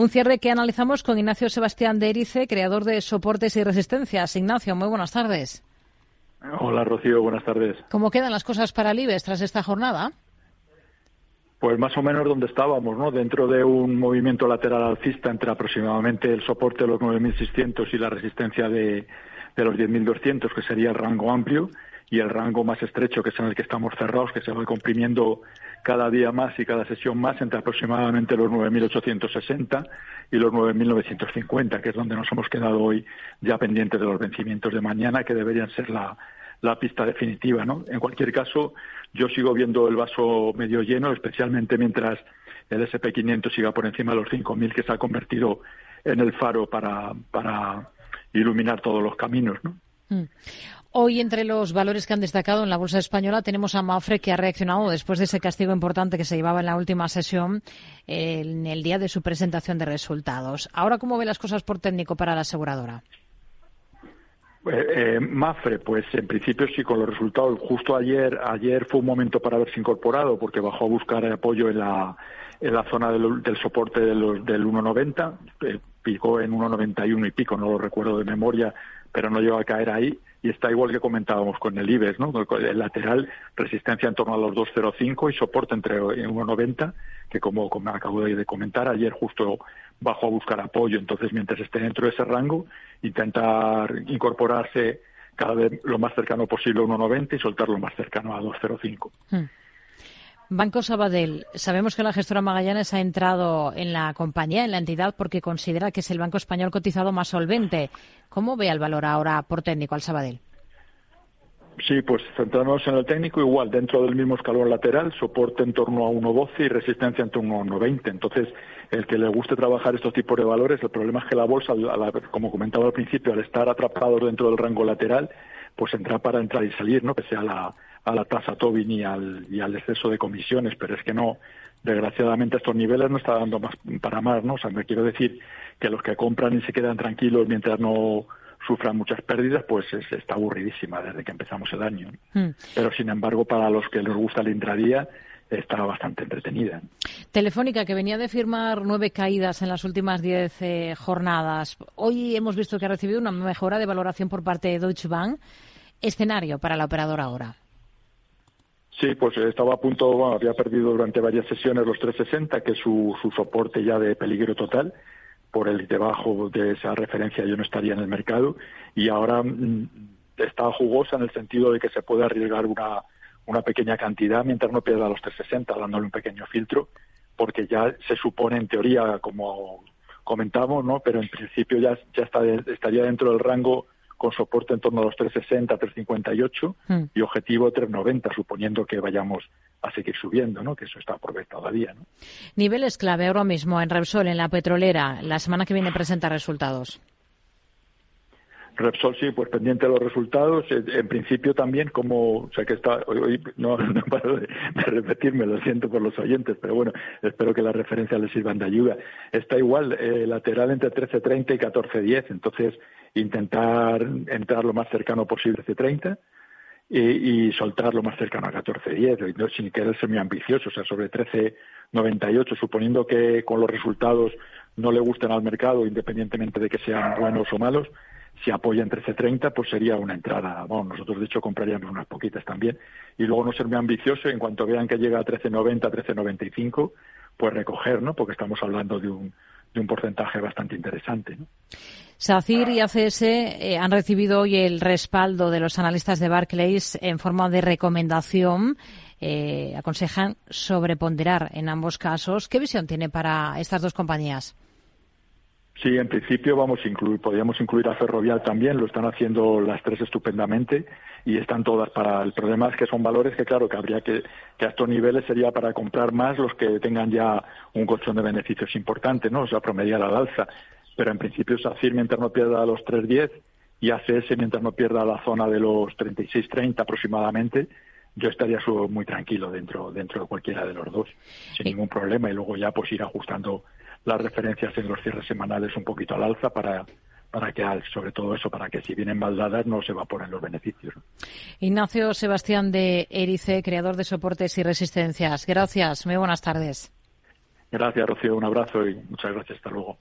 Un cierre que analizamos con Ignacio Sebastián de Erice, creador de Soportes y Resistencias. Ignacio, muy buenas tardes. Hola, Rocío, buenas tardes. ¿Cómo quedan las cosas para el IBEX tras esta jornada? Pues más o menos donde estábamos, ¿no? Dentro de un movimiento lateral alcista entre aproximadamente el soporte de los 9.600 y la resistencia de, de los 10.200, que sería el rango amplio, y el rango más estrecho, que es en el que estamos cerrados, que se va comprimiendo cada día más y cada sesión más entre aproximadamente los 9.860 y los 9.950, que es donde nos hemos quedado hoy ya pendientes de los vencimientos de mañana, que deberían ser la, la pista definitiva. ¿no? En cualquier caso, yo sigo viendo el vaso medio lleno, especialmente mientras el SP500 siga por encima de los 5.000, que se ha convertido en el faro para, para iluminar todos los caminos. ¿no? Mm. Hoy, entre los valores que han destacado en la bolsa española, tenemos a Mafre, que ha reaccionado después de ese castigo importante que se llevaba en la última sesión, en el día de su presentación de resultados. Ahora, ¿cómo ve las cosas por técnico para la aseguradora? Eh, eh, Mafre, pues en principio sí, con los resultados. Justo ayer, ayer fue un momento para haberse incorporado porque bajó a buscar apoyo en la, en la zona del, soporte del 1,90, eh, picó en 1,91 y pico, no lo recuerdo de memoria, pero no llegó a caer ahí y está igual que comentábamos con el IBEX, ¿no? El lateral, resistencia en torno a los 2,05 y soporte entre 1,90, que como, como acabo de comentar, ayer justo bajó a buscar apoyo. Entonces, mientras esté dentro de ese rango, intentar incorporarse cada vez lo más cercano posible a 1,90 y soltar lo más cercano a 2,05. Banco Sabadell, sabemos que la gestora Magallanes ha entrado en la compañía, en la entidad, porque considera que es el banco español cotizado más solvente. ¿Cómo ve el valor ahora por técnico al Sabadell? Sí, pues centrándonos en el técnico, igual, dentro del mismo escalón lateral, soporte en torno a 1,12 y resistencia en torno a 1,20. Entonces, el que le guste trabajar estos tipos de valores, el problema es que la bolsa, como comentaba al principio, al estar atrapado dentro del rango lateral, pues entra para entrar y salir, ¿no? Que sea la, a la tasa Tobin y al, y al exceso de comisiones, pero es que no, desgraciadamente estos niveles no está dando más para más, ¿no? O sea, me quiero decir que los que compran y se quedan tranquilos mientras no sufran muchas pérdidas, pues está aburridísima desde que empezamos el año. Hmm. Pero sin embargo, para los que les gusta el intradía, está bastante entretenida. Telefónica, que venía de firmar nueve caídas en las últimas diez eh, jornadas. Hoy hemos visto que ha recibido una mejora de valoración por parte de Deutsche Bank. Escenario para la operadora ahora. Sí, pues estaba a punto, había perdido durante varias sesiones los 360, que es su, su soporte ya de peligro total. Por el debajo de esa referencia yo no estaría en el mercado. Y ahora mm, está jugosa en el sentido de que se puede arriesgar una, una pequeña cantidad mientras no pierda los 360, dándole un pequeño filtro, porque ya se supone en teoría, como comentamos, ¿no? Pero en principio ya, ya está, estaría dentro del rango con soporte en torno a los 360, 358 mm. y objetivo 390, suponiendo que vayamos a seguir subiendo, ¿no? Que eso está por ver todavía, ¿no? Niveles clave ahora mismo en Repsol, en la petrolera, la semana que viene presenta resultados. Repsol sí, pues pendiente de los resultados. En principio también, como, o sea que está, hoy, no, no paro de, repetirme, lo siento por los oyentes, pero bueno, espero que las referencias les sirvan de ayuda. Está igual, eh, lateral entre 13.30 y 14.10, entonces intentar entrar lo más cercano posible a C30 y, y soltar lo más cercano a 14.10, no, sin querer ser muy ambicioso, o sea, sobre 13.98, suponiendo que con los resultados no le gusten al mercado, independientemente de que sean buenos o malos, si apoya en 13.30, pues sería una entrada. Bueno, nosotros de hecho compraríamos unas poquitas también. Y luego no ser muy ambicioso, en cuanto vean que llega a 13.90, 13.95, pues recoger, ¿no? Porque estamos hablando de un, de un porcentaje bastante interesante. ¿no? SACIR y ACS eh, han recibido hoy el respaldo de los analistas de Barclays en forma de recomendación. Eh, aconsejan sobreponderar en ambos casos. ¿Qué visión tiene para estas dos compañías? Sí, en principio vamos a incluir, podríamos incluir a Ferrovial también, lo están haciendo las tres estupendamente y están todas para. El problema es que son valores que, claro, que habría que, que a estos niveles sería para comprar más los que tengan ya un colchón de beneficios importante, ¿no? O sea, promediar al alza. Pero en principio SACIR mientras no pierda los 3.10 y ACS mientras no pierda la zona de los 36.30 aproximadamente, yo estaría muy tranquilo dentro, dentro de cualquiera de los dos, sin ningún problema, y luego ya pues ir ajustando las referencias en los cierres semanales un poquito al alza para para que, sobre todo eso, para que si vienen mal dadas no se evaporen los beneficios. Ignacio Sebastián de Erice, creador de soportes y resistencias. Gracias, muy buenas tardes. Gracias, Rocío. Un abrazo y muchas gracias. Hasta luego.